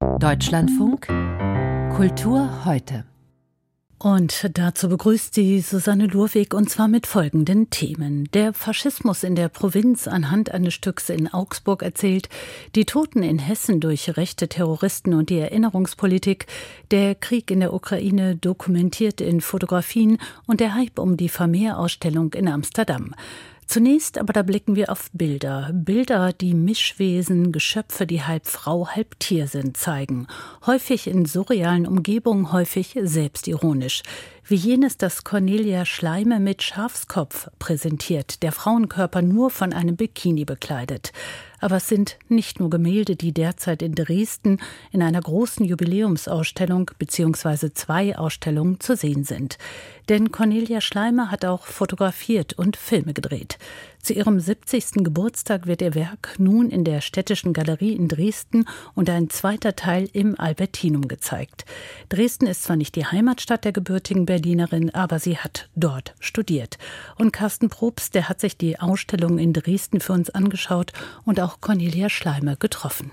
Deutschlandfunk Kultur heute. Und dazu begrüßt sie Susanne Lurweg und zwar mit folgenden Themen. Der Faschismus in der Provinz anhand eines Stücks in Augsburg erzählt, die Toten in Hessen durch rechte Terroristen und die Erinnerungspolitik, der Krieg in der Ukraine dokumentiert in Fotografien und der Hype um die Vermeer-Ausstellung in Amsterdam. Zunächst aber da blicken wir auf Bilder. Bilder, die Mischwesen, Geschöpfe, die halb Frau, halb Tier sind, zeigen. Häufig in surrealen Umgebungen, häufig selbstironisch. Wie jenes, das Cornelia Schleime mit Schafskopf präsentiert, der Frauenkörper nur von einem Bikini bekleidet. Aber es sind nicht nur Gemälde, die derzeit in Dresden in einer großen Jubiläumsausstellung bzw. zwei Ausstellungen zu sehen sind. Denn Cornelia Schleimer hat auch fotografiert und Filme gedreht. Zu ihrem 70. Geburtstag wird ihr Werk nun in der Städtischen Galerie in Dresden und ein zweiter Teil im Albertinum gezeigt. Dresden ist zwar nicht die Heimatstadt der gebürtigen Berlinerin, aber sie hat dort studiert. Und Carsten Probst, der hat sich die Ausstellung in Dresden für uns angeschaut und auch Cornelia Schleimer getroffen.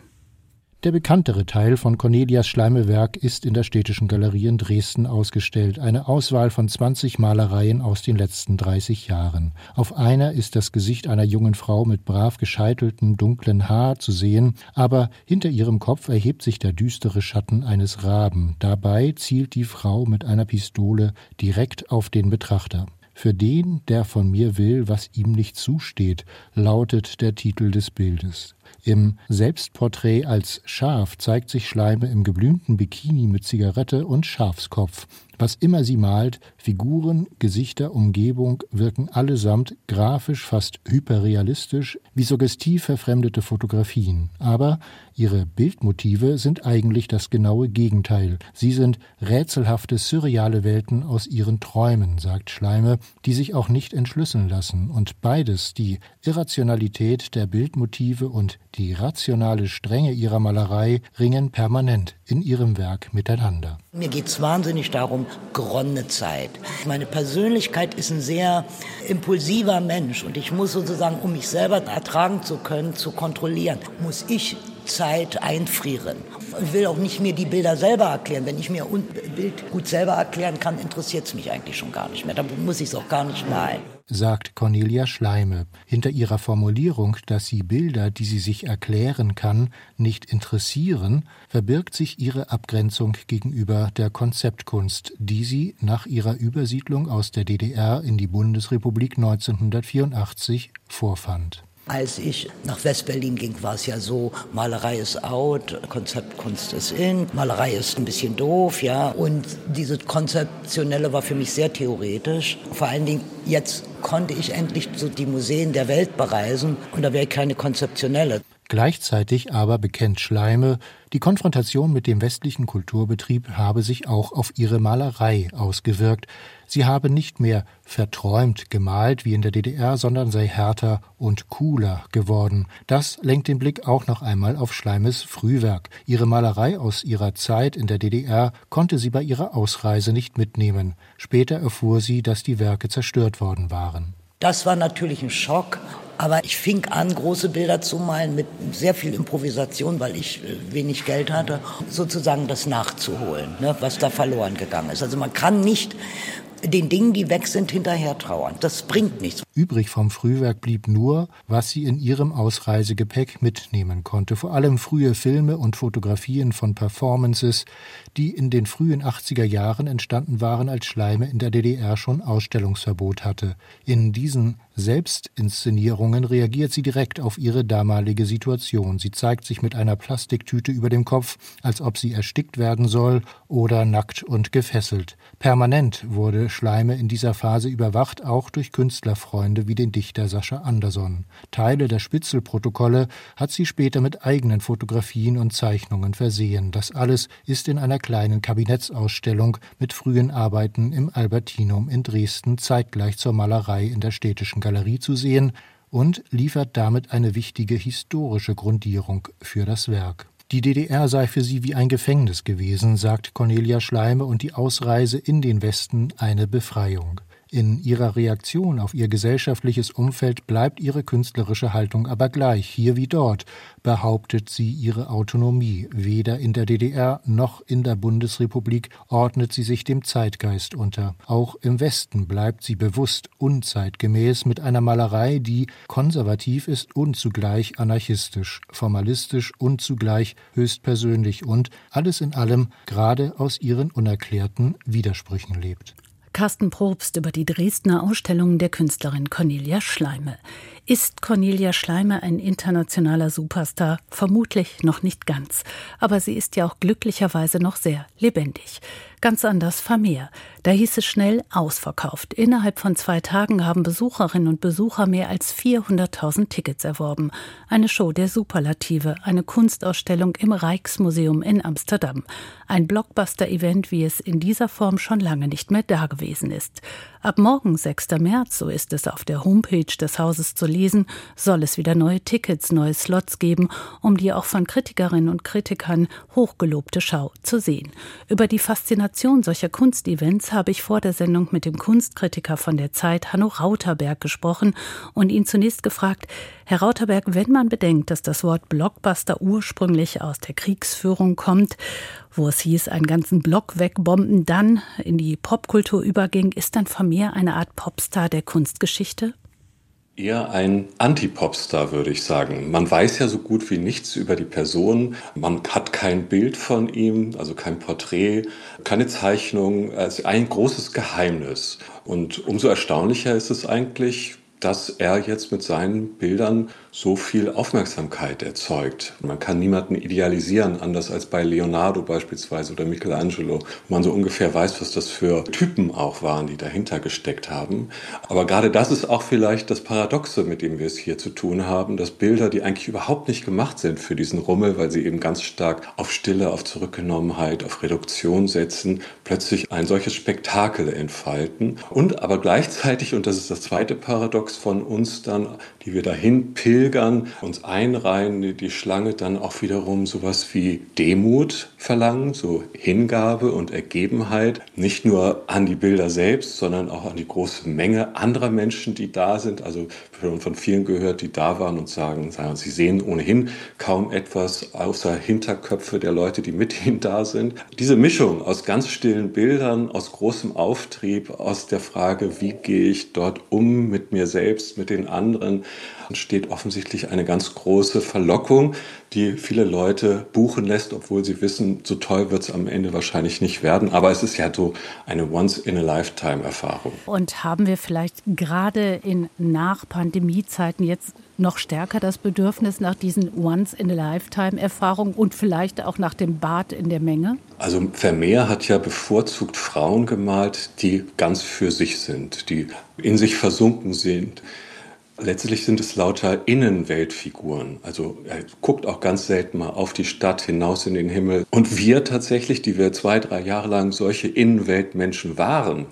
Der bekanntere Teil von Cornelias Schleimewerk ist in der Städtischen Galerie in Dresden ausgestellt. Eine Auswahl von 20 Malereien aus den letzten 30 Jahren. Auf einer ist das Gesicht einer jungen Frau mit brav gescheiteltem dunklen Haar zu sehen, aber hinter ihrem Kopf erhebt sich der düstere Schatten eines Raben. Dabei zielt die Frau mit einer Pistole direkt auf den Betrachter. Für den, der von mir will, was ihm nicht zusteht, lautet der Titel des Bildes. Im Selbstporträt als Schaf zeigt sich Schleime im geblümten Bikini mit Zigarette und Schafskopf. Was immer sie malt, Figuren, Gesichter, Umgebung wirken allesamt grafisch fast hyperrealistisch, wie suggestiv verfremdete Fotografien. Aber ihre Bildmotive sind eigentlich das genaue Gegenteil. Sie sind rätselhafte, surreale Welten aus ihren Träumen, sagt Schleime, die sich auch nicht entschlüsseln lassen. Und beides, die Irrationalität der Bildmotive und die rationale Strenge ihrer Malerei, ringen permanent in ihrem Werk miteinander. Mir geht es wahnsinnig darum, geronnene Zeit. Meine Persönlichkeit ist ein sehr impulsiver Mensch und ich muss sozusagen, um mich selber ertragen zu können, zu kontrollieren, muss ich Zeit einfrieren. Ich will auch nicht mir die Bilder selber erklären. Wenn ich mir ein Bild gut selber erklären kann, interessiert es mich eigentlich schon gar nicht mehr. Dann muss ich es auch gar nicht malen sagt Cornelia Schleime. Hinter ihrer Formulierung, dass sie Bilder, die sie sich erklären kann, nicht interessieren, verbirgt sich ihre Abgrenzung gegenüber der Konzeptkunst, die sie nach ihrer Übersiedlung aus der DDR in die Bundesrepublik 1984 vorfand. Als ich nach Westberlin ging, war es ja so, Malerei ist out, Konzeptkunst ist in, Malerei ist ein bisschen doof, ja. Und diese Konzeptionelle war für mich sehr theoretisch. Vor allen Dingen jetzt konnte ich endlich so die Museen der Welt bereisen und da wäre keine konzeptionelle. Gleichzeitig aber bekennt Schleime, die Konfrontation mit dem westlichen Kulturbetrieb habe sich auch auf ihre Malerei ausgewirkt. Sie habe nicht mehr verträumt gemalt wie in der DDR, sondern sei härter und cooler geworden. Das lenkt den Blick auch noch einmal auf Schleimes Frühwerk. Ihre Malerei aus ihrer Zeit in der DDR konnte sie bei ihrer Ausreise nicht mitnehmen. Später erfuhr sie, dass die Werke zerstört worden waren. Das war natürlich ein Schock aber ich fing an, große Bilder zu malen mit sehr viel Improvisation, weil ich äh, wenig Geld hatte, sozusagen das nachzuholen, ne, was da verloren gegangen ist. Also man kann nicht den Dingen, die weg sind, hinterher trauern. Das bringt nichts. Übrig vom Frühwerk blieb nur, was sie in ihrem Ausreisegepäck mitnehmen konnte. Vor allem frühe Filme und Fotografien von Performances, die in den frühen 80er Jahren entstanden waren, als Schleime in der DDR schon Ausstellungsverbot hatte. In diesen Selbstinszenierungen reagiert sie direkt auf ihre damalige Situation. Sie zeigt sich mit einer Plastiktüte über dem Kopf, als ob sie erstickt werden soll oder nackt und gefesselt. Permanent wurde Schleime in dieser Phase überwacht, auch durch Künstlerfreunde wie den Dichter Sascha Anderson. Teile der Spitzelprotokolle hat sie später mit eigenen Fotografien und Zeichnungen versehen. Das alles ist in einer kleinen Kabinettsausstellung mit frühen Arbeiten im Albertinum in Dresden zeitgleich zur Malerei in der städtischen Galerie zu sehen und liefert damit eine wichtige historische Grundierung für das Werk. Die DDR sei für sie wie ein Gefängnis gewesen, sagt Cornelia Schleime, und die Ausreise in den Westen eine Befreiung. In ihrer Reaktion auf ihr gesellschaftliches Umfeld bleibt ihre künstlerische Haltung aber gleich, hier wie dort, behauptet sie ihre Autonomie. Weder in der DDR noch in der Bundesrepublik ordnet sie sich dem Zeitgeist unter. Auch im Westen bleibt sie bewusst unzeitgemäß mit einer Malerei, die konservativ ist und zugleich anarchistisch, formalistisch und zugleich höchstpersönlich und alles in allem gerade aus ihren unerklärten Widersprüchen lebt. Carsten Probst über die Dresdner Ausstellung der Künstlerin Cornelia Schleime. Ist Cornelia Schleimer ein internationaler Superstar? Vermutlich noch nicht ganz. Aber sie ist ja auch glücklicherweise noch sehr lebendig. Ganz anders Vermeer. Da hieß es schnell ausverkauft. Innerhalb von zwei Tagen haben Besucherinnen und Besucher mehr als 400.000 Tickets erworben. Eine Show der Superlative, eine Kunstausstellung im Rijksmuseum in Amsterdam. Ein Blockbuster-Event, wie es in dieser Form schon lange nicht mehr dagewesen ist. Ab morgen, 6. März, so ist es auf der Homepage des Hauses zu lesen, soll es wieder neue Tickets, neue Slots geben, um die auch von Kritikerinnen und Kritikern hochgelobte Schau zu sehen. Über die Faszination solcher Kunstevents habe ich vor der Sendung mit dem Kunstkritiker von der Zeit, Hanno Rauterberg, gesprochen und ihn zunächst gefragt, Herr Rauterberg, wenn man bedenkt, dass das Wort Blockbuster ursprünglich aus der Kriegsführung kommt, wo es hieß, einen ganzen Block wegbomben, dann in die Popkultur überging, ist dann Vermeer eine Art Popstar der Kunstgeschichte? Eher ein Anti-Popstar, würde ich sagen. Man weiß ja so gut wie nichts über die Person. Man hat kein Bild von ihm, also kein Porträt, keine Zeichnung. Es ist ein großes Geheimnis. Und umso erstaunlicher ist es eigentlich, dass er jetzt mit seinen Bildern so viel Aufmerksamkeit erzeugt. Man kann niemanden idealisieren, anders als bei Leonardo beispielsweise oder Michelangelo, wo man so ungefähr weiß, was das für Typen auch waren, die dahinter gesteckt haben. Aber gerade das ist auch vielleicht das Paradoxe, mit dem wir es hier zu tun haben, dass Bilder, die eigentlich überhaupt nicht gemacht sind für diesen Rummel, weil sie eben ganz stark auf Stille, auf Zurückgenommenheit, auf Reduktion setzen, plötzlich ein solches Spektakel entfalten und aber gleichzeitig, und das ist das zweite Paradox von uns dann, die wir dahin pilgern, Pilgern uns einreihen, die Schlange dann auch wiederum sowas wie Demut verlangen, so Hingabe und Ergebenheit, nicht nur an die Bilder selbst, sondern auch an die große Menge anderer Menschen, die da sind. Also von vielen gehört, die da waren und sagen, sagen, sie sehen ohnehin kaum etwas außer Hinterköpfe der Leute, die mit ihnen da sind. Diese Mischung aus ganz stillen Bildern, aus großem Auftrieb, aus der Frage, wie gehe ich dort um mit mir selbst, mit den anderen, steht offensichtlich eine ganz große Verlockung, die viele Leute buchen lässt, obwohl sie wissen, so toll wird es am Ende wahrscheinlich nicht werden. Aber es ist ja so eine Once-in-a-Lifetime-Erfahrung. Und haben wir vielleicht gerade in Nach-Pandemie-Zeiten jetzt noch stärker das Bedürfnis nach diesen Once-in-a-Lifetime-Erfahrungen und vielleicht auch nach dem Bad in der Menge? Also Vermeer hat ja bevorzugt Frauen gemalt, die ganz für sich sind, die in sich versunken sind, Letztlich sind es lauter Innenweltfiguren. Also er guckt auch ganz selten mal auf die Stadt hinaus in den Himmel. Und wir tatsächlich, die wir zwei, drei Jahre lang solche Innenweltmenschen waren,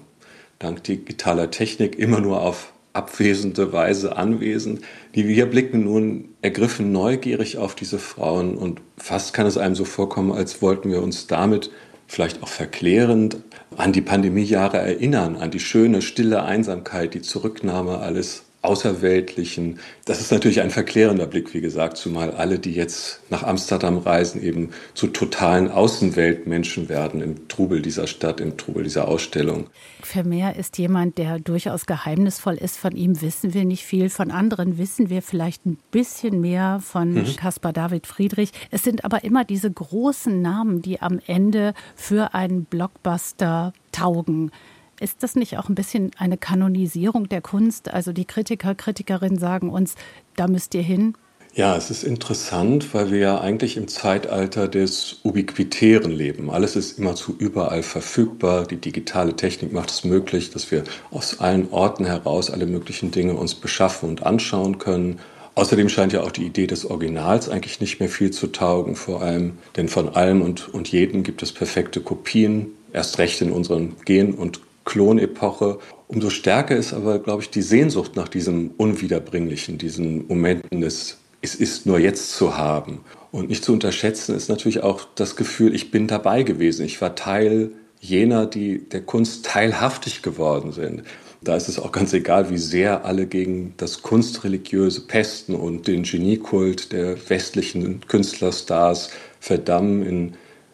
dank digitaler Technik immer nur auf abwesende Weise anwesend, die wir blicken nun ergriffen neugierig auf diese Frauen und fast kann es einem so vorkommen, als wollten wir uns damit vielleicht auch verklärend an die Pandemiejahre erinnern, an die schöne, stille Einsamkeit, die Zurücknahme alles Außerweltlichen. Das ist natürlich ein verklärender Blick, wie gesagt, zumal alle, die jetzt nach Amsterdam reisen, eben zu totalen Außenweltmenschen werden im Trubel dieser Stadt, im Trubel dieser Ausstellung. Vermeer ist jemand, der durchaus geheimnisvoll ist. Von ihm wissen wir nicht viel. Von anderen wissen wir vielleicht ein bisschen mehr von mhm. Caspar David Friedrich. Es sind aber immer diese großen Namen, die am Ende für einen Blockbuster taugen. Ist das nicht auch ein bisschen eine Kanonisierung der Kunst? Also die Kritiker, Kritikerinnen sagen uns, da müsst ihr hin. Ja, es ist interessant, weil wir ja eigentlich im Zeitalter des Ubiquitären leben. Alles ist immerzu überall verfügbar. Die digitale Technik macht es möglich, dass wir aus allen Orten heraus alle möglichen Dinge uns beschaffen und anschauen können. Außerdem scheint ja auch die Idee des Originals eigentlich nicht mehr viel zu taugen, vor allem, denn von allem und, und jedem gibt es perfekte Kopien, erst recht in unseren Gen- und Klonepoche. Umso stärker ist aber, glaube ich, die Sehnsucht nach diesem Unwiederbringlichen, diesen Momenten des Es ist nur jetzt zu haben. Und nicht zu unterschätzen ist natürlich auch das Gefühl, ich bin dabei gewesen. Ich war Teil jener, die der Kunst teilhaftig geworden sind. Da ist es auch ganz egal, wie sehr alle gegen das Kunstreligiöse pesten und den Geniekult der westlichen Künstlerstars verdammen. In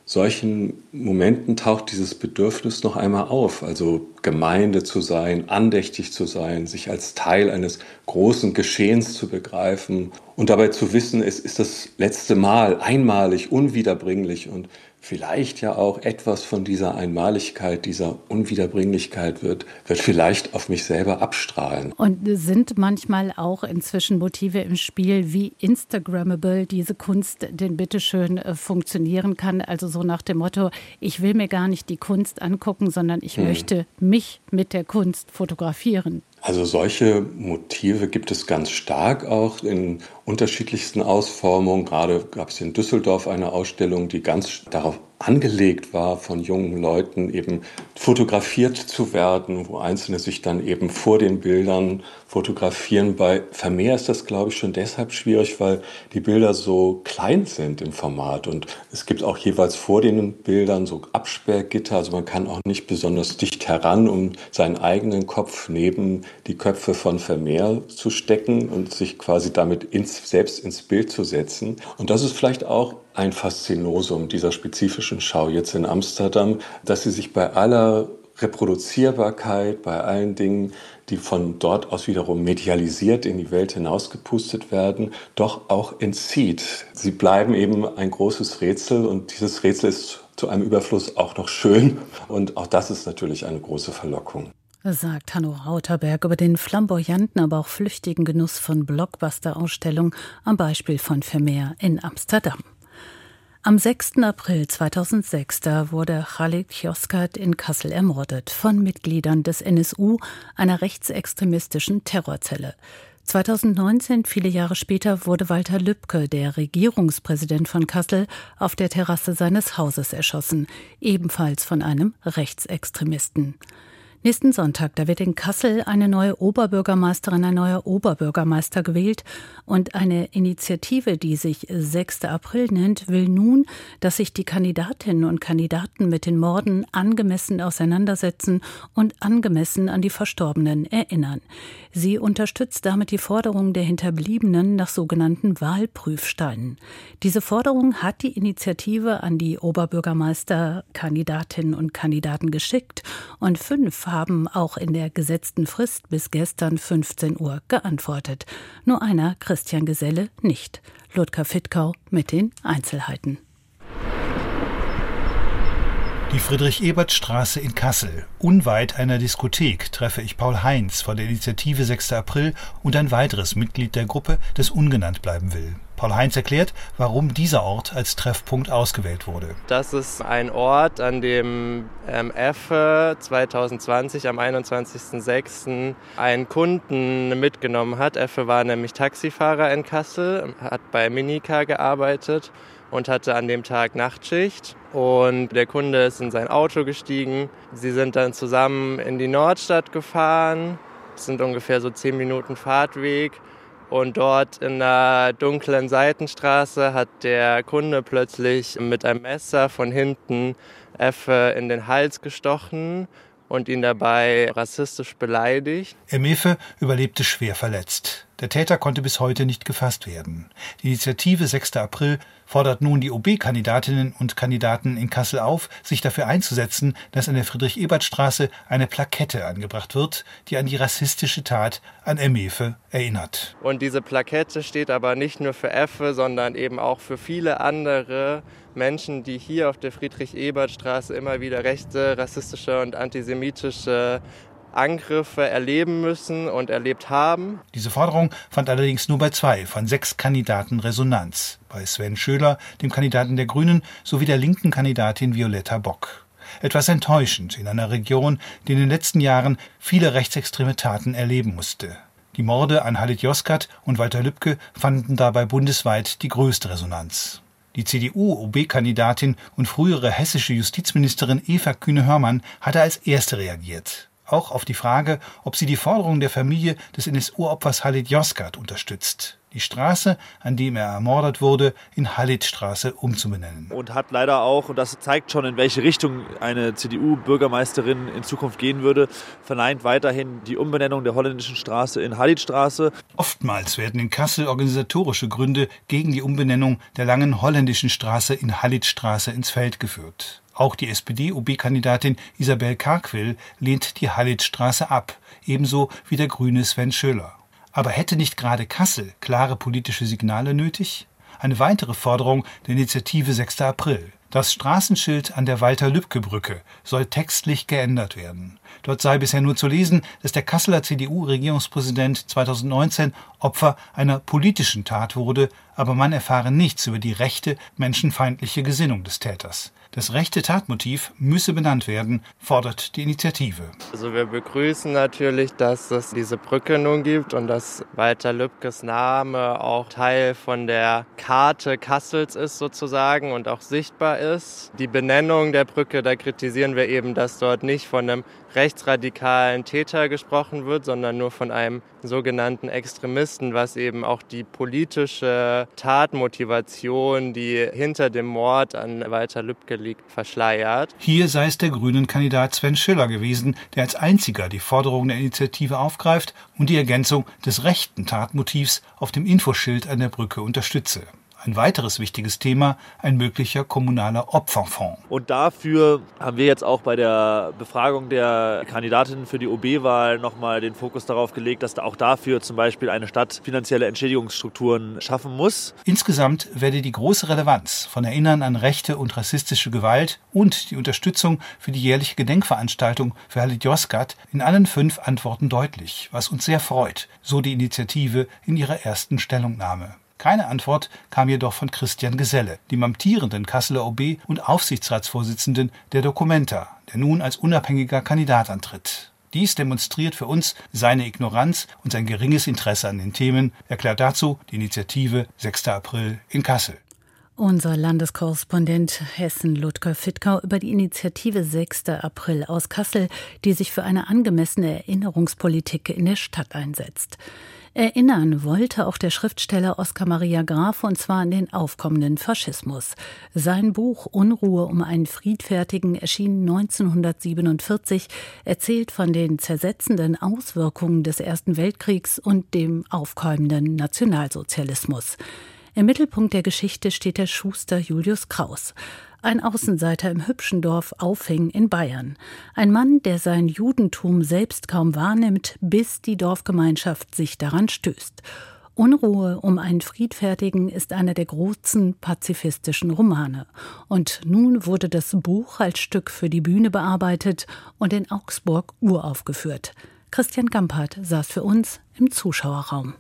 solchen Momenten taucht dieses Bedürfnis noch einmal auf, also Gemeinde zu sein, andächtig zu sein, sich als Teil eines großen Geschehens zu begreifen und dabei zu wissen, es ist das letzte Mal, einmalig, unwiederbringlich und vielleicht ja auch etwas von dieser Einmaligkeit, dieser Unwiederbringlichkeit wird, wird vielleicht auf mich selber abstrahlen. Und sind manchmal auch inzwischen Motive im Spiel, wie Instagrammable diese Kunst denn bitteschön äh, funktionieren kann. Also so nach dem Motto, ich will mir gar nicht die Kunst angucken, sondern ich hm. möchte mich mit der Kunst fotografieren. Also solche Motive gibt es ganz stark auch in unterschiedlichsten Ausformungen. Gerade gab es in Düsseldorf eine Ausstellung, die ganz darauf angelegt war, von jungen Leuten eben fotografiert zu werden, wo Einzelne sich dann eben vor den Bildern fotografieren. Bei Vermeer ist das, glaube ich, schon deshalb schwierig, weil die Bilder so klein sind im Format und es gibt auch jeweils vor den Bildern so Absperrgitter, also man kann auch nicht besonders dicht heran, um seinen eigenen Kopf neben die Köpfe von Vermeer zu stecken und sich quasi damit ins, selbst ins Bild zu setzen. Und das ist vielleicht auch ein Faszinosum dieser spezifischen Schau jetzt in Amsterdam, dass sie sich bei aller Reproduzierbarkeit, bei allen Dingen, die von dort aus wiederum medialisiert in die Welt hinausgepustet werden, doch auch entzieht. Sie bleiben eben ein großes Rätsel und dieses Rätsel ist zu einem Überfluss auch noch schön und auch das ist natürlich eine große Verlockung sagt Hanno Rauterberg über den flamboyanten, aber auch flüchtigen Genuss von Blockbuster-Ausstellungen am Beispiel von Vermeer in Amsterdam. Am 6. April 2006 da wurde Khalid Yozgat in Kassel ermordet von Mitgliedern des NSU, einer rechtsextremistischen Terrorzelle. 2019, viele Jahre später, wurde Walter Lübcke, der Regierungspräsident von Kassel, auf der Terrasse seines Hauses erschossen, ebenfalls von einem Rechtsextremisten. Nächsten Sonntag, da wird in Kassel eine neue Oberbürgermeisterin, ein neuer Oberbürgermeister gewählt. Und eine Initiative, die sich 6. April nennt, will nun, dass sich die Kandidatinnen und Kandidaten mit den Morden angemessen auseinandersetzen und angemessen an die Verstorbenen erinnern. Sie unterstützt damit die Forderung der Hinterbliebenen nach sogenannten Wahlprüfsteinen. Diese Forderung hat die Initiative an die Oberbürgermeisterkandidatinnen und Kandidaten geschickt und fünf haben auch in der gesetzten Frist bis gestern 15 Uhr geantwortet. Nur einer, Christian Geselle, nicht. Ludger Fittkau mit den Einzelheiten. Die Friedrich-Ebert-Straße in Kassel. Unweit einer Diskothek treffe ich Paul Heinz von der Initiative 6. April und ein weiteres Mitglied der Gruppe, das ungenannt bleiben will. Paul Heinz erklärt, warum dieser Ort als Treffpunkt ausgewählt wurde. Das ist ein Ort, an dem ähm, EFFE 2020 am 21.06. einen Kunden mitgenommen hat. EFFE war nämlich Taxifahrer in Kassel, hat bei Minica gearbeitet und hatte an dem Tag Nachtschicht. Und der Kunde ist in sein Auto gestiegen. Sie sind dann zusammen in die Nordstadt gefahren. Das sind ungefähr so zehn Minuten Fahrtweg. Und dort in der dunklen Seitenstraße hat der Kunde plötzlich mit einem Messer von hinten Effe in den Hals gestochen und ihn dabei rassistisch beleidigt. Emefe überlebte schwer verletzt. Der Täter konnte bis heute nicht gefasst werden. Die Initiative 6. April fordert nun die OB-Kandidatinnen und Kandidaten in Kassel auf, sich dafür einzusetzen, dass an der Friedrich-Ebert-Straße eine Plakette angebracht wird, die an die rassistische Tat an Emefe erinnert. Und diese Plakette steht aber nicht nur für Effe, sondern eben auch für viele andere Menschen, die hier auf der Friedrich-Ebert-Straße immer wieder rechte, rassistische und antisemitische Angriffe erleben müssen und erlebt haben. Diese Forderung fand allerdings nur bei zwei von sechs Kandidaten Resonanz. Bei Sven Schöler, dem Kandidaten der Grünen, sowie der linken Kandidatin Violetta Bock. Etwas enttäuschend in einer Region, die in den letzten Jahren viele rechtsextreme Taten erleben musste. Die Morde an Halit Yozgat und Walter Lübcke fanden dabei bundesweit die größte Resonanz. Die CDU-OB-Kandidatin und frühere hessische Justizministerin Eva Kühne-Hörmann hatte als erste reagiert. Auch auf die Frage, ob sie die Forderung der Familie des NSU-Opfers Halit Yozgat unterstützt die Straße, an dem er ermordet wurde, in Halitstraße umzubenennen. Und hat leider auch, und das zeigt schon, in welche Richtung eine CDU-Bürgermeisterin in Zukunft gehen würde, verneint weiterhin die Umbenennung der holländischen Straße in Halitstraße. Oftmals werden in Kassel organisatorische Gründe gegen die Umbenennung der langen holländischen Straße in Halitstraße ins Feld geführt. Auch die SPD-OB-Kandidatin Isabel Karquil lehnt die Halitstraße ab, ebenso wie der grüne Sven Schöller. Aber hätte nicht gerade Kassel klare politische Signale nötig? Eine weitere Forderung der Initiative 6. April. Das Straßenschild an der Walter-Lübcke-Brücke soll textlich geändert werden. Dort sei bisher nur zu lesen, dass der Kasseler CDU-Regierungspräsident 2019 Opfer einer politischen Tat wurde, aber man erfahre nichts über die rechte, menschenfeindliche Gesinnung des Täters. Das rechte Tatmotiv müsse benannt werden, fordert die Initiative. Also wir begrüßen natürlich, dass es diese Brücke nun gibt und dass Walter Lübkes Name auch Teil von der Karte Kassels ist sozusagen und auch sichtbar ist. Die Benennung der Brücke, da kritisieren wir eben, dass dort nicht von einem rechtsradikalen Täter gesprochen wird, sondern nur von einem sogenannten Extremisten, was eben auch die politische Tatmotivation, die hinter dem Mord an Walter Lübcke liegt, verschleiert. Hier sei es der grünen Kandidat Sven Schiller gewesen, der als einziger die Forderung der Initiative aufgreift und die Ergänzung des rechten Tatmotivs auf dem Infoschild an der Brücke unterstütze. Ein weiteres wichtiges Thema, ein möglicher kommunaler Opferfonds. Und dafür haben wir jetzt auch bei der Befragung der Kandidatinnen für die OB-Wahl nochmal den Fokus darauf gelegt, dass da auch dafür zum Beispiel eine Stadt finanzielle Entschädigungsstrukturen schaffen muss. Insgesamt werde die große Relevanz von Erinnern an rechte und rassistische Gewalt und die Unterstützung für die jährliche Gedenkveranstaltung für Halit Yozgat in allen fünf Antworten deutlich, was uns sehr freut, so die Initiative in ihrer ersten Stellungnahme. Keine Antwort kam jedoch von Christian Geselle, dem amtierenden Kasseler OB und Aufsichtsratsvorsitzenden der Documenta, der nun als unabhängiger Kandidat antritt. Dies demonstriert für uns seine Ignoranz und sein geringes Interesse an den Themen, erklärt dazu die Initiative 6. April in Kassel. Unser Landeskorrespondent Hessen Ludger Fittgau über die Initiative 6. April aus Kassel, die sich für eine angemessene Erinnerungspolitik in der Stadt einsetzt. Erinnern wollte auch der Schriftsteller Oskar Maria Graf und zwar an den aufkommenden Faschismus. Sein Buch Unruhe um einen Friedfertigen erschien 1947, erzählt von den zersetzenden Auswirkungen des Ersten Weltkriegs und dem aufkeimenden Nationalsozialismus. Im Mittelpunkt der Geschichte steht der Schuster Julius Kraus ein Außenseiter im hübschen Dorf Aufing in Bayern. Ein Mann, der sein Judentum selbst kaum wahrnimmt, bis die Dorfgemeinschaft sich daran stößt. Unruhe um einen Friedfertigen ist einer der großen pazifistischen Romane. Und nun wurde das Buch als Stück für die Bühne bearbeitet und in Augsburg uraufgeführt. Christian Gampert saß für uns im Zuschauerraum.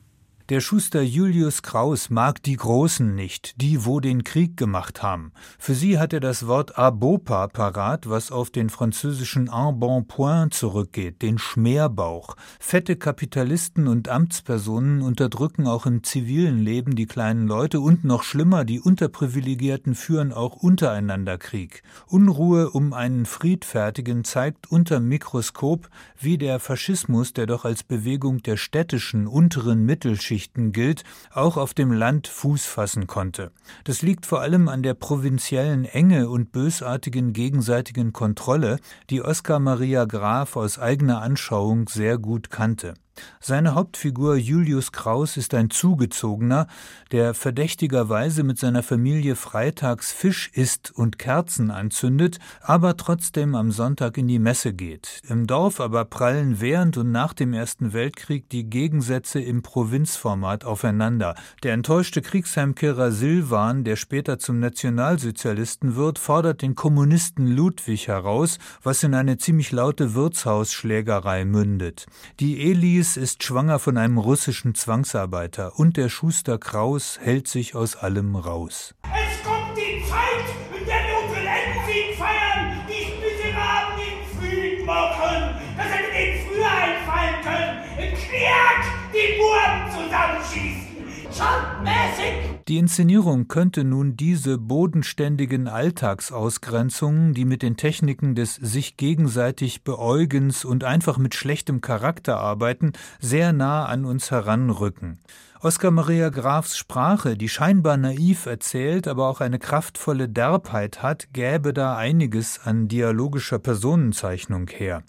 Der Schuster Julius Kraus mag die Großen nicht, die wo den Krieg gemacht haben. Für sie hat er das Wort Abopa parat, was auf den französischen Embonpoint zurückgeht, den Schmerbauch. Fette Kapitalisten und Amtspersonen unterdrücken auch im zivilen Leben die kleinen Leute und noch schlimmer, die Unterprivilegierten führen auch untereinander Krieg. Unruhe um einen Friedfertigen zeigt unter Mikroskop, wie der Faschismus, der doch als Bewegung der städtischen unteren Mittelschicht Geschichten gilt, auch auf dem Land Fuß fassen konnte. Das liegt vor allem an der provinziellen Enge und bösartigen gegenseitigen Kontrolle, die Oskar Maria Graf aus eigener Anschauung sehr gut kannte. Seine Hauptfigur Julius Kraus ist ein Zugezogener, der verdächtigerweise mit seiner Familie freitags Fisch isst und Kerzen anzündet, aber trotzdem am Sonntag in die Messe geht. Im Dorf aber prallen während und nach dem Ersten Weltkrieg die Gegensätze im Provinzformat aufeinander. Der enttäuschte Kriegsheimkehrer Silvan, der später zum Nationalsozialisten wird, fordert den Kommunisten Ludwig heraus, was in eine ziemlich laute Wirtshausschlägerei mündet. Die Elis Alice ist schwanger von einem russischen Zwangsarbeiter und der Schuster Kraus hält sich aus allem raus. Es kommt die Zeit, in der wir unseren Endsieg feiern, die Miserablen den Frieden machen. Das hätte denen früher einfallen können. In Kniak die Buben zusammenschießen. Schandmäßig Die Inszenierung könnte nun diese bodenständigen Alltagsausgrenzungen, die mit den Techniken des sich gegenseitig Beäugens und einfach mit schlechtem Charakter arbeiten, sehr nah an uns heranrücken. Oskar Maria Grafs Sprache, die scheinbar naiv erzählt, aber auch eine kraftvolle Derbheit hat, gäbe da einiges an dialogischer Personenzeichnung her.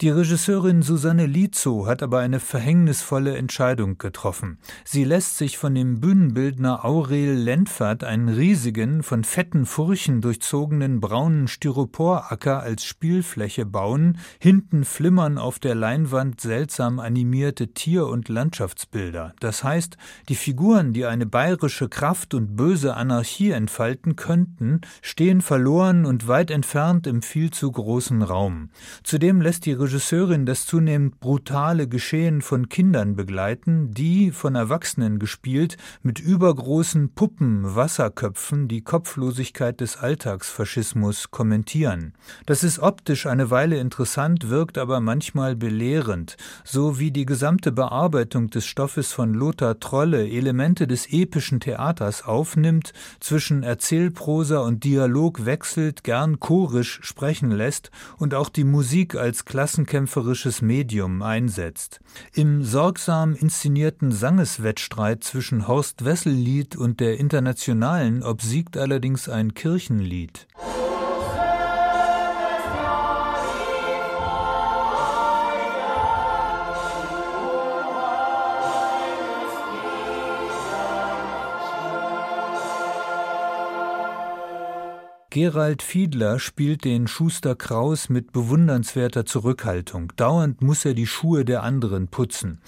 Die Regisseurin Susanne Lizo hat aber eine verhängnisvolle Entscheidung getroffen. Sie lässt sich von dem Bühnenbildner Aurel Lentfert einen riesigen, von fetten Furchen durchzogenen braunen Styroporacker als Spielfläche bauen, hinten flimmern auf der Leinwand seltsam animierte Tier- und Landschaftsbilder. Das heißt, die Figuren, die eine bayerische Kraft und böse Anarchie entfalten könnten, stehen verloren und weit entfernt im viel zu großen Raum. Zudem lässt die Regisseurin das zunehmend brutale Geschehen von Kindern begleiten, die, von Erwachsenen gespielt, mit übergroßen Puppen, Wasserköpfen die Kopflosigkeit des Alltagsfaschismus kommentieren. Das ist optisch eine Weile interessant, wirkt aber manchmal belehrend, so wie die gesamte Bearbeitung des Stoffes von Lothar Trolle Elemente des epischen Theaters aufnimmt, zwischen Erzählprosa und Dialog wechselt, gern chorisch sprechen lässt und auch die Musik als Klassen klassenkämpferisches Medium einsetzt. Im sorgsam inszenierten Sangeswettstreit zwischen Horst Wessellied und der Internationalen obsiegt allerdings ein Kirchenlied. Gerald Fiedler spielt den Schuster Kraus mit bewundernswerter Zurückhaltung. Dauernd muss er die Schuhe der anderen putzen.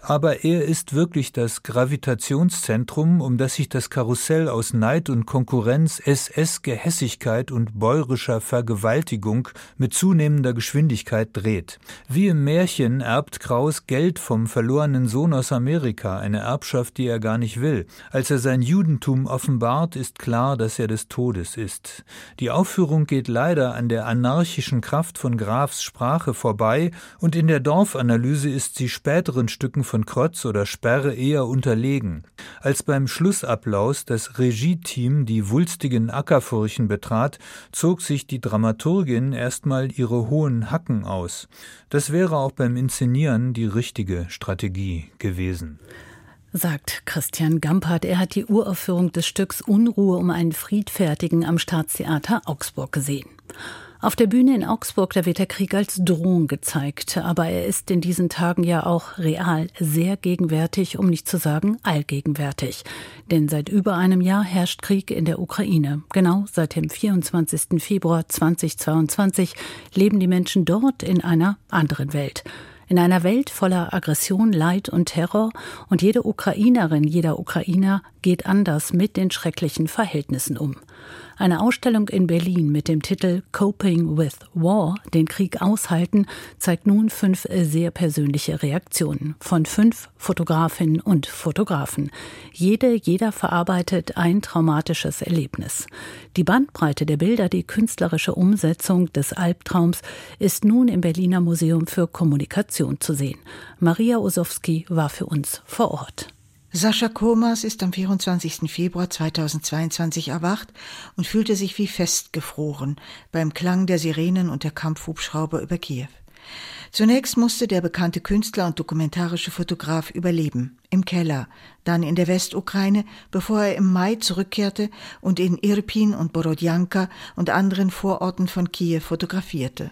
Aber er ist wirklich das Gravitationszentrum, um das sich das Karussell aus Neid und Konkurrenz, SS-Gehässigkeit und bäurischer Vergewaltigung mit zunehmender Geschwindigkeit dreht. Wie im Märchen erbt Kraus Geld vom verlorenen Sohn aus Amerika, eine Erbschaft, die er gar nicht will. Als er sein Judentum offenbart, ist klar, dass er des Todes ist. Die Aufführung geht leider an der anarchischen Kraft von Grafs Sprache vorbei und in der Dorfanalyse ist sie späteren Stücken von Krotz oder Sperre eher unterlegen. Als beim Schlussapplaus das Regieteam die wulstigen Ackerfurchen betrat, zog sich die Dramaturgin erstmal ihre hohen Hacken aus. Das wäre auch beim Inszenieren die richtige Strategie gewesen sagt Christian Gampert. Er hat die Uraufführung des Stücks Unruhe um einen Friedfertigen am Staatstheater Augsburg gesehen. Auf der Bühne in Augsburg, da wird der Krieg als Drohung gezeigt, aber er ist in diesen Tagen ja auch real sehr gegenwärtig, um nicht zu sagen allgegenwärtig. Denn seit über einem Jahr herrscht Krieg in der Ukraine. Genau seit dem 24. Februar 2022 leben die Menschen dort in einer anderen Welt. In einer Welt voller Aggression, Leid und Terror und jede Ukrainerin, jeder Ukrainer geht anders mit den schrecklichen Verhältnissen um. Eine Ausstellung in Berlin mit dem Titel Coping with War, den Krieg aushalten, zeigt nun fünf sehr persönliche Reaktionen von fünf Fotografinnen und Fotografen. Jede, jeder verarbeitet ein traumatisches Erlebnis. Die Bandbreite der Bilder, die künstlerische Umsetzung des Albtraums ist nun im Berliner Museum für Kommunikation zu sehen. Maria Osowski war für uns vor Ort. Sascha Komas ist am 24. Februar 2022 erwacht und fühlte sich wie festgefroren beim Klang der Sirenen und der Kampfhubschrauber über Kiew. Zunächst musste der bekannte Künstler und dokumentarische Fotograf überleben. Im Keller, dann in der Westukraine, bevor er im Mai zurückkehrte und in Irpin und Borodjanka und anderen Vororten von Kiew fotografierte.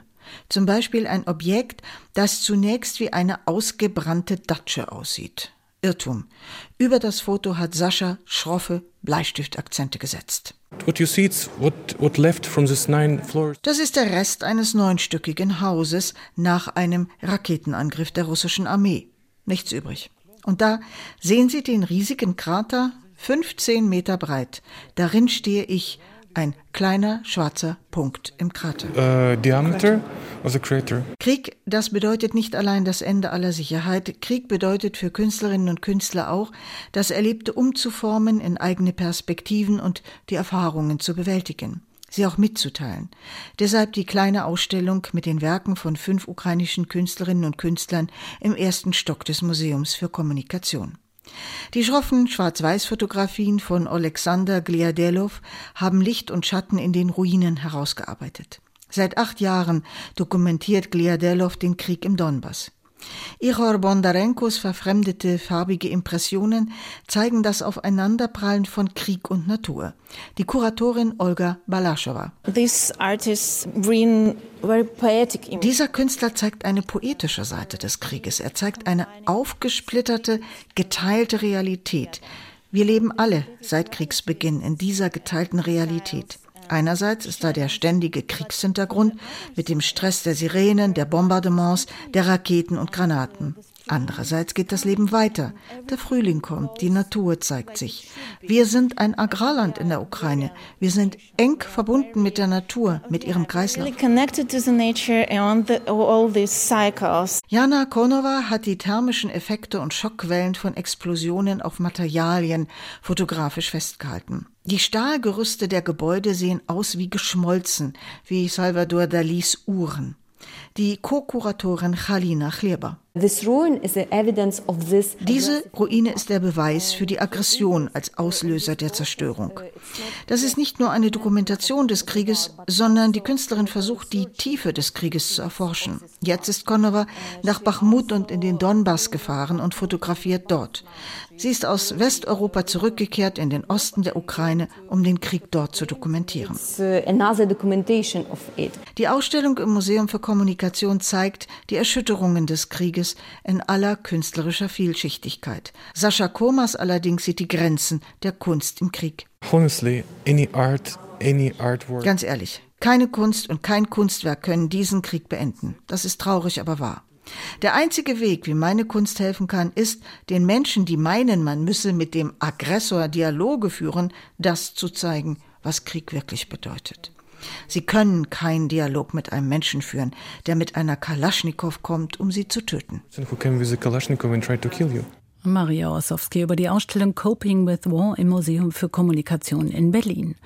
Zum Beispiel ein Objekt, das zunächst wie eine ausgebrannte Datsche aussieht. Irrtum. Über das Foto hat Sascha schroffe Bleistiftakzente gesetzt. Das ist der Rest eines neunstöckigen Hauses nach einem Raketenangriff der russischen Armee. Nichts übrig. Und da sehen Sie den riesigen Krater, 15 Meter breit. Darin stehe ich ein kleiner schwarzer Punkt im Krater. Uh, diameter of the crater. Krieg, das bedeutet nicht allein das Ende aller Sicherheit. Krieg bedeutet für Künstlerinnen und Künstler auch, das Erlebte umzuformen in eigene Perspektiven und die Erfahrungen zu bewältigen sie auch mitzuteilen. Deshalb die kleine Ausstellung mit den Werken von fünf ukrainischen Künstlerinnen und Künstlern im ersten Stock des Museums für Kommunikation. Die schroffen Schwarz-Weiß-Fotografien von Alexander Gliadelov haben Licht und Schatten in den Ruinen herausgearbeitet. Seit acht Jahren dokumentiert Gliadelov den Krieg im Donbass. Ihor Bondarenkos verfremdete farbige Impressionen zeigen das Aufeinanderprallen von Krieg und Natur. Die Kuratorin Olga Balaschowa. Dieser Künstler zeigt eine poetische Seite des Krieges. Er zeigt eine aufgesplitterte, geteilte Realität. Wir leben alle seit Kriegsbeginn in dieser geteilten Realität. Einerseits ist da der ständige Kriegshintergrund mit dem Stress der Sirenen, der Bombardements, der Raketen und Granaten. Andererseits geht das Leben weiter. Der Frühling kommt, die Natur zeigt sich. Wir sind ein Agrarland in der Ukraine. Wir sind eng verbunden mit der Natur, mit ihrem Kreislauf. Jana Konova hat die thermischen Effekte und Schockwellen von Explosionen auf Materialien fotografisch festgehalten. Die Stahlgerüste der Gebäude sehen aus wie geschmolzen, wie Salvador Dalis Uhren. Die Co-Kuratorin Khalina Chleber. Diese Ruine ist der Beweis für die Aggression als Auslöser der Zerstörung. Das ist nicht nur eine Dokumentation des Krieges, sondern die Künstlerin versucht, die Tiefe des Krieges zu erforschen. Jetzt ist Konova nach Bachmut und in den Donbass gefahren und fotografiert dort. Sie ist aus Westeuropa zurückgekehrt in den Osten der Ukraine, um den Krieg dort zu dokumentieren. Uh, die Ausstellung im Museum für Kommunikation zeigt die Erschütterungen des Krieges in aller künstlerischer Vielschichtigkeit. Sascha Komas allerdings sieht die Grenzen der Kunst im Krieg. Honestly, any art, any artwork. Ganz ehrlich, keine Kunst und kein Kunstwerk können diesen Krieg beenden. Das ist traurig, aber wahr. Der einzige Weg, wie meine Kunst helfen kann, ist, den Menschen, die meinen, man müsse mit dem Aggressor Dialoge führen, das zu zeigen, was Krieg wirklich bedeutet. Sie können keinen Dialog mit einem Menschen führen, der mit einer Kalaschnikow kommt, um sie zu töten. Maria Ossowski über die Ausstellung Coping with War im Museum für Kommunikation in Berlin.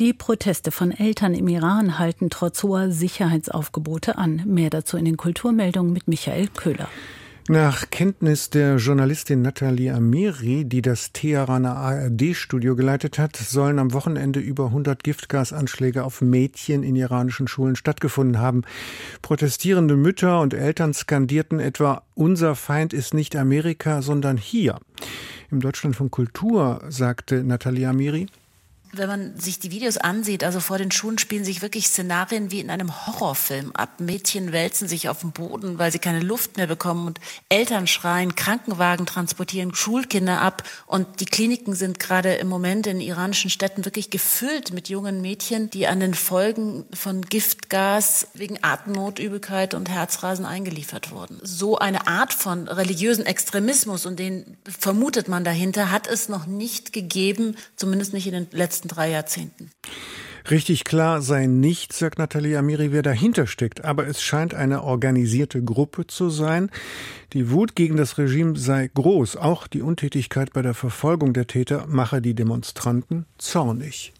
Die Proteste von Eltern im Iran halten trotz hoher Sicherheitsaufgebote an. Mehr dazu in den Kulturmeldungen mit Michael Köhler. Nach Kenntnis der Journalistin Nathalie Amiri, die das Teheraner ARD-Studio geleitet hat, sollen am Wochenende über 100 Giftgasanschläge auf Mädchen in iranischen Schulen stattgefunden haben. Protestierende Mütter und Eltern skandierten etwa, unser Feind ist nicht Amerika, sondern hier. Im Deutschland von Kultur sagte Nathalie Amiri, wenn man sich die Videos ansieht, also vor den Schulen spielen sich wirklich Szenarien wie in einem Horrorfilm ab. Mädchen wälzen sich auf dem Boden, weil sie keine Luft mehr bekommen und Eltern schreien, Krankenwagen transportieren Schulkinder ab und die Kliniken sind gerade im Moment in iranischen Städten wirklich gefüllt mit jungen Mädchen, die an den Folgen von Giftgas wegen Atemnot, Übelkeit und Herzrasen eingeliefert wurden. So eine Art von religiösen Extremismus und den vermutet man dahinter, hat es noch nicht gegeben, zumindest nicht in den letzten letzten drei Jahrzehnten. Richtig klar sei nicht, sagt Nathalie Amiri, wer dahinter steckt. Aber es scheint eine organisierte Gruppe zu sein. Die Wut gegen das Regime sei groß. Auch die Untätigkeit bei der Verfolgung der Täter mache die Demonstranten zornig.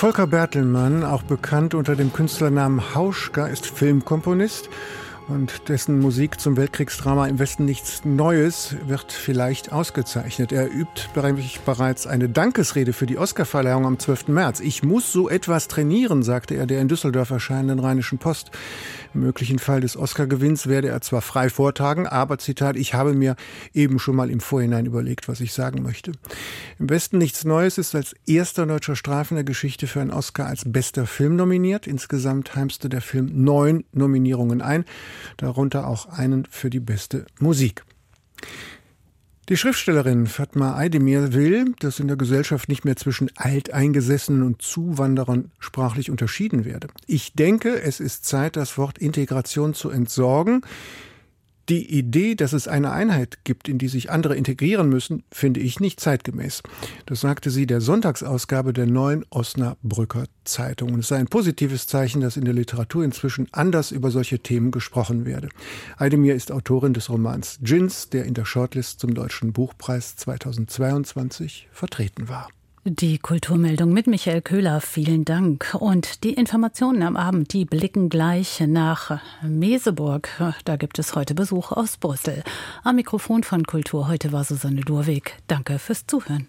Volker Bertelmann, auch bekannt unter dem Künstlernamen Hauschka, ist Filmkomponist und dessen Musik zum Weltkriegsdrama im Westen nichts Neues wird vielleicht ausgezeichnet. Er übt bereits eine Dankesrede für die Oscarverleihung am 12. März. Ich muss so etwas trainieren, sagte er der in Düsseldorf erscheinenden Rheinischen Post. Im möglichen Fall des Oscar-Gewinns werde er zwar frei vortragen, aber Zitat, ich habe mir eben schon mal im Vorhinein überlegt, was ich sagen möchte. Im Westen nichts Neues ist als erster deutscher Streifen der Geschichte für einen Oscar als bester Film nominiert. Insgesamt heimste der Film neun Nominierungen ein darunter auch einen für die beste Musik. Die Schriftstellerin Fatma Aydemir will, dass in der Gesellschaft nicht mehr zwischen Alteingesessenen und Zuwanderern sprachlich unterschieden werde. Ich denke, es ist Zeit, das Wort Integration zu entsorgen. Die Idee, dass es eine Einheit gibt, in die sich andere integrieren müssen, finde ich nicht zeitgemäß. Das sagte sie der Sonntagsausgabe der neuen Osnabrücker Zeitung. Und es sei ein positives Zeichen, dass in der Literatur inzwischen anders über solche Themen gesprochen werde. Eidemir ist Autorin des Romans Gins, der in der Shortlist zum Deutschen Buchpreis 2022 vertreten war. Die Kulturmeldung mit Michael Köhler, vielen Dank. Und die Informationen am Abend, die blicken gleich nach Meseburg. Da gibt es heute Besuch aus Brüssel. Am Mikrofon von Kultur heute war Susanne Durweg. Danke fürs Zuhören.